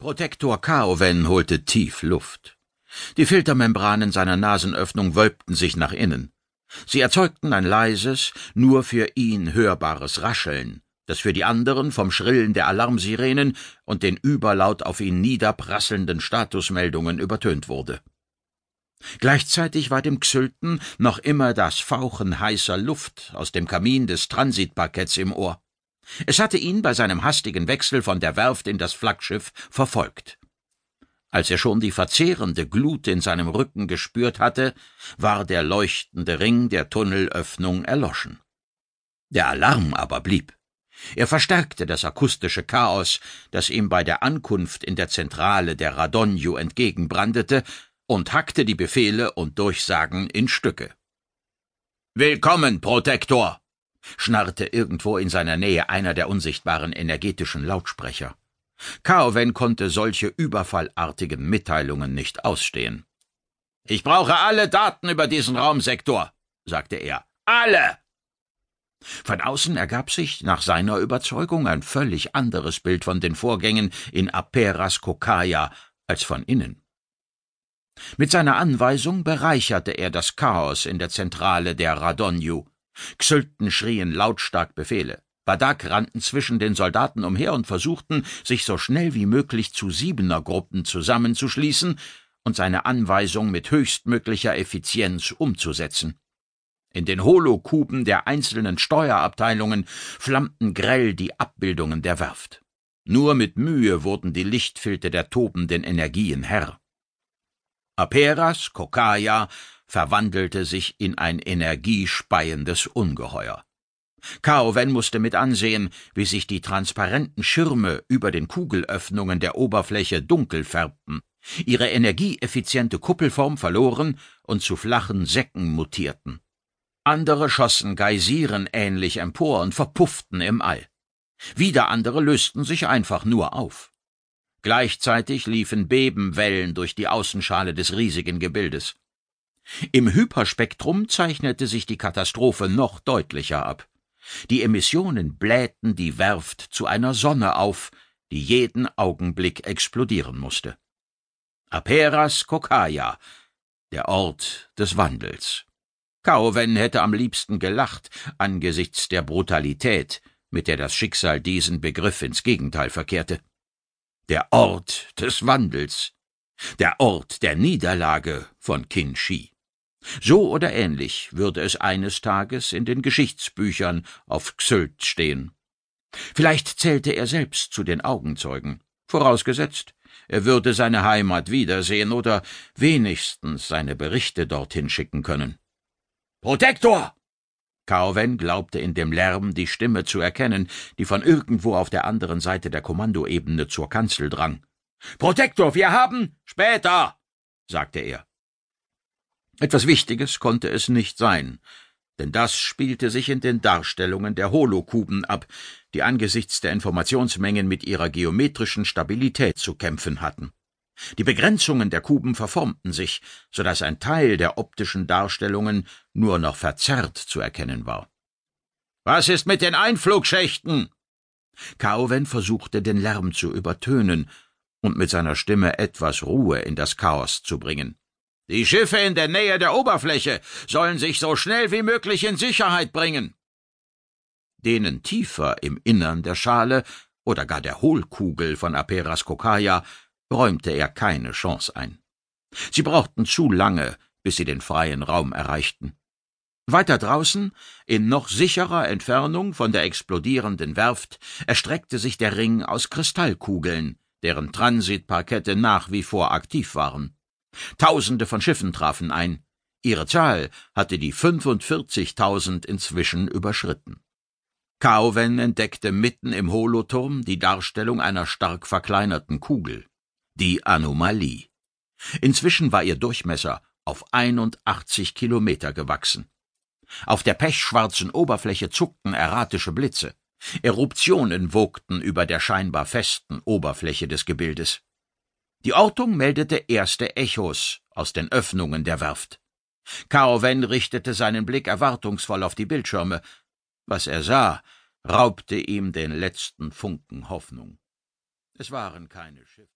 Protektor Kaowen holte tief Luft. Die Filtermembranen seiner Nasenöffnung wölbten sich nach innen. Sie erzeugten ein leises, nur für ihn hörbares Rascheln, das für die anderen vom Schrillen der Alarmsirenen und den überlaut auf ihn niederprasselnden Statusmeldungen übertönt wurde. Gleichzeitig war dem Xylten noch immer das Fauchen heißer Luft aus dem Kamin des Transitparketts im Ohr. Es hatte ihn bei seinem hastigen Wechsel von der Werft in das Flaggschiff verfolgt. Als er schon die verzehrende Glut in seinem Rücken gespürt hatte, war der leuchtende Ring der Tunnelöffnung erloschen. Der Alarm aber blieb. Er verstärkte das akustische Chaos, das ihm bei der Ankunft in der Zentrale der Radonju entgegenbrandete, und hackte die Befehle und Durchsagen in Stücke. Willkommen, Protektor! Schnarrte irgendwo in seiner Nähe einer der unsichtbaren energetischen Lautsprecher. Kaowen konnte solche überfallartigen Mitteilungen nicht ausstehen. Ich brauche alle Daten über diesen Raumsektor, sagte er. Alle! Von außen ergab sich nach seiner Überzeugung ein völlig anderes Bild von den Vorgängen in Aperas Kokaya als von innen. Mit seiner Anweisung bereicherte er das Chaos in der Zentrale der Radonju. Xylten schrien lautstark Befehle. Badak rannten zwischen den Soldaten umher und versuchten, sich so schnell wie möglich zu Siebenergruppen zusammenzuschließen und seine Anweisung mit höchstmöglicher Effizienz umzusetzen. In den Holokuben der einzelnen Steuerabteilungen flammten grell die Abbildungen der Werft. Nur mit Mühe wurden die Lichtfilte der tobenden Energien Herr. Aperas, Kokaya, verwandelte sich in ein energiespeiendes Ungeheuer. Kaowen musste mit ansehen, wie sich die transparenten Schirme über den Kugelöffnungen der Oberfläche dunkel färbten, ihre energieeffiziente Kuppelform verloren und zu flachen Säcken mutierten. Andere schossen Geysiren ähnlich empor und verpufften im All. Wieder andere lösten sich einfach nur auf. Gleichzeitig liefen Bebenwellen durch die Außenschale des riesigen Gebildes. Im Hyperspektrum zeichnete sich die Katastrophe noch deutlicher ab. Die Emissionen blähten die Werft zu einer Sonne auf, die jeden Augenblick explodieren musste. Aperas Kokaya, der Ort des Wandels. Kaowen hätte am liebsten gelacht angesichts der Brutalität, mit der das Schicksal diesen Begriff ins Gegenteil verkehrte. Der Ort des Wandels, der Ort der Niederlage von Qin Shi. So oder ähnlich würde es eines Tages in den Geschichtsbüchern auf Xylt stehen. Vielleicht zählte er selbst zu den Augenzeugen, vorausgesetzt, er würde seine Heimat wiedersehen oder wenigstens seine Berichte dorthin schicken können. Protektor! Kaowen glaubte in dem Lärm die Stimme zu erkennen, die von irgendwo auf der anderen Seite der Kommandoebene zur Kanzel drang. Protektor, wir haben. Später, sagte er. Etwas Wichtiges konnte es nicht sein, denn das spielte sich in den Darstellungen der Holokuben ab, die angesichts der Informationsmengen mit ihrer geometrischen Stabilität zu kämpfen hatten. Die Begrenzungen der Kuben verformten sich, so dass ein Teil der optischen Darstellungen nur noch verzerrt zu erkennen war. Was ist mit den Einflugschächten? Kaowen versuchte den Lärm zu übertönen und mit seiner Stimme etwas Ruhe in das Chaos zu bringen. Die Schiffe in der Nähe der Oberfläche sollen sich so schnell wie möglich in Sicherheit bringen. Denen tiefer im Innern der Schale oder gar der Hohlkugel von Aperas Kokaya räumte er keine Chance ein. Sie brauchten zu lange, bis sie den freien Raum erreichten. Weiter draußen, in noch sicherer Entfernung von der explodierenden Werft, erstreckte sich der Ring aus Kristallkugeln, deren Transitparkette nach wie vor aktiv waren. Tausende von Schiffen trafen ein. Ihre Zahl hatte die 45.000 inzwischen überschritten. Kaowen entdeckte mitten im Holoturm die Darstellung einer stark verkleinerten Kugel, die Anomalie. Inzwischen war ihr Durchmesser auf 81 Kilometer gewachsen. Auf der pechschwarzen Oberfläche zuckten erratische Blitze. Eruptionen wogten über der scheinbar festen Oberfläche des Gebildes. Die Ortung meldete erste Echos aus den Öffnungen der Werft. Kaowen richtete seinen Blick erwartungsvoll auf die Bildschirme. Was er sah, raubte ihm den letzten Funken Hoffnung. Es waren keine Schiffe.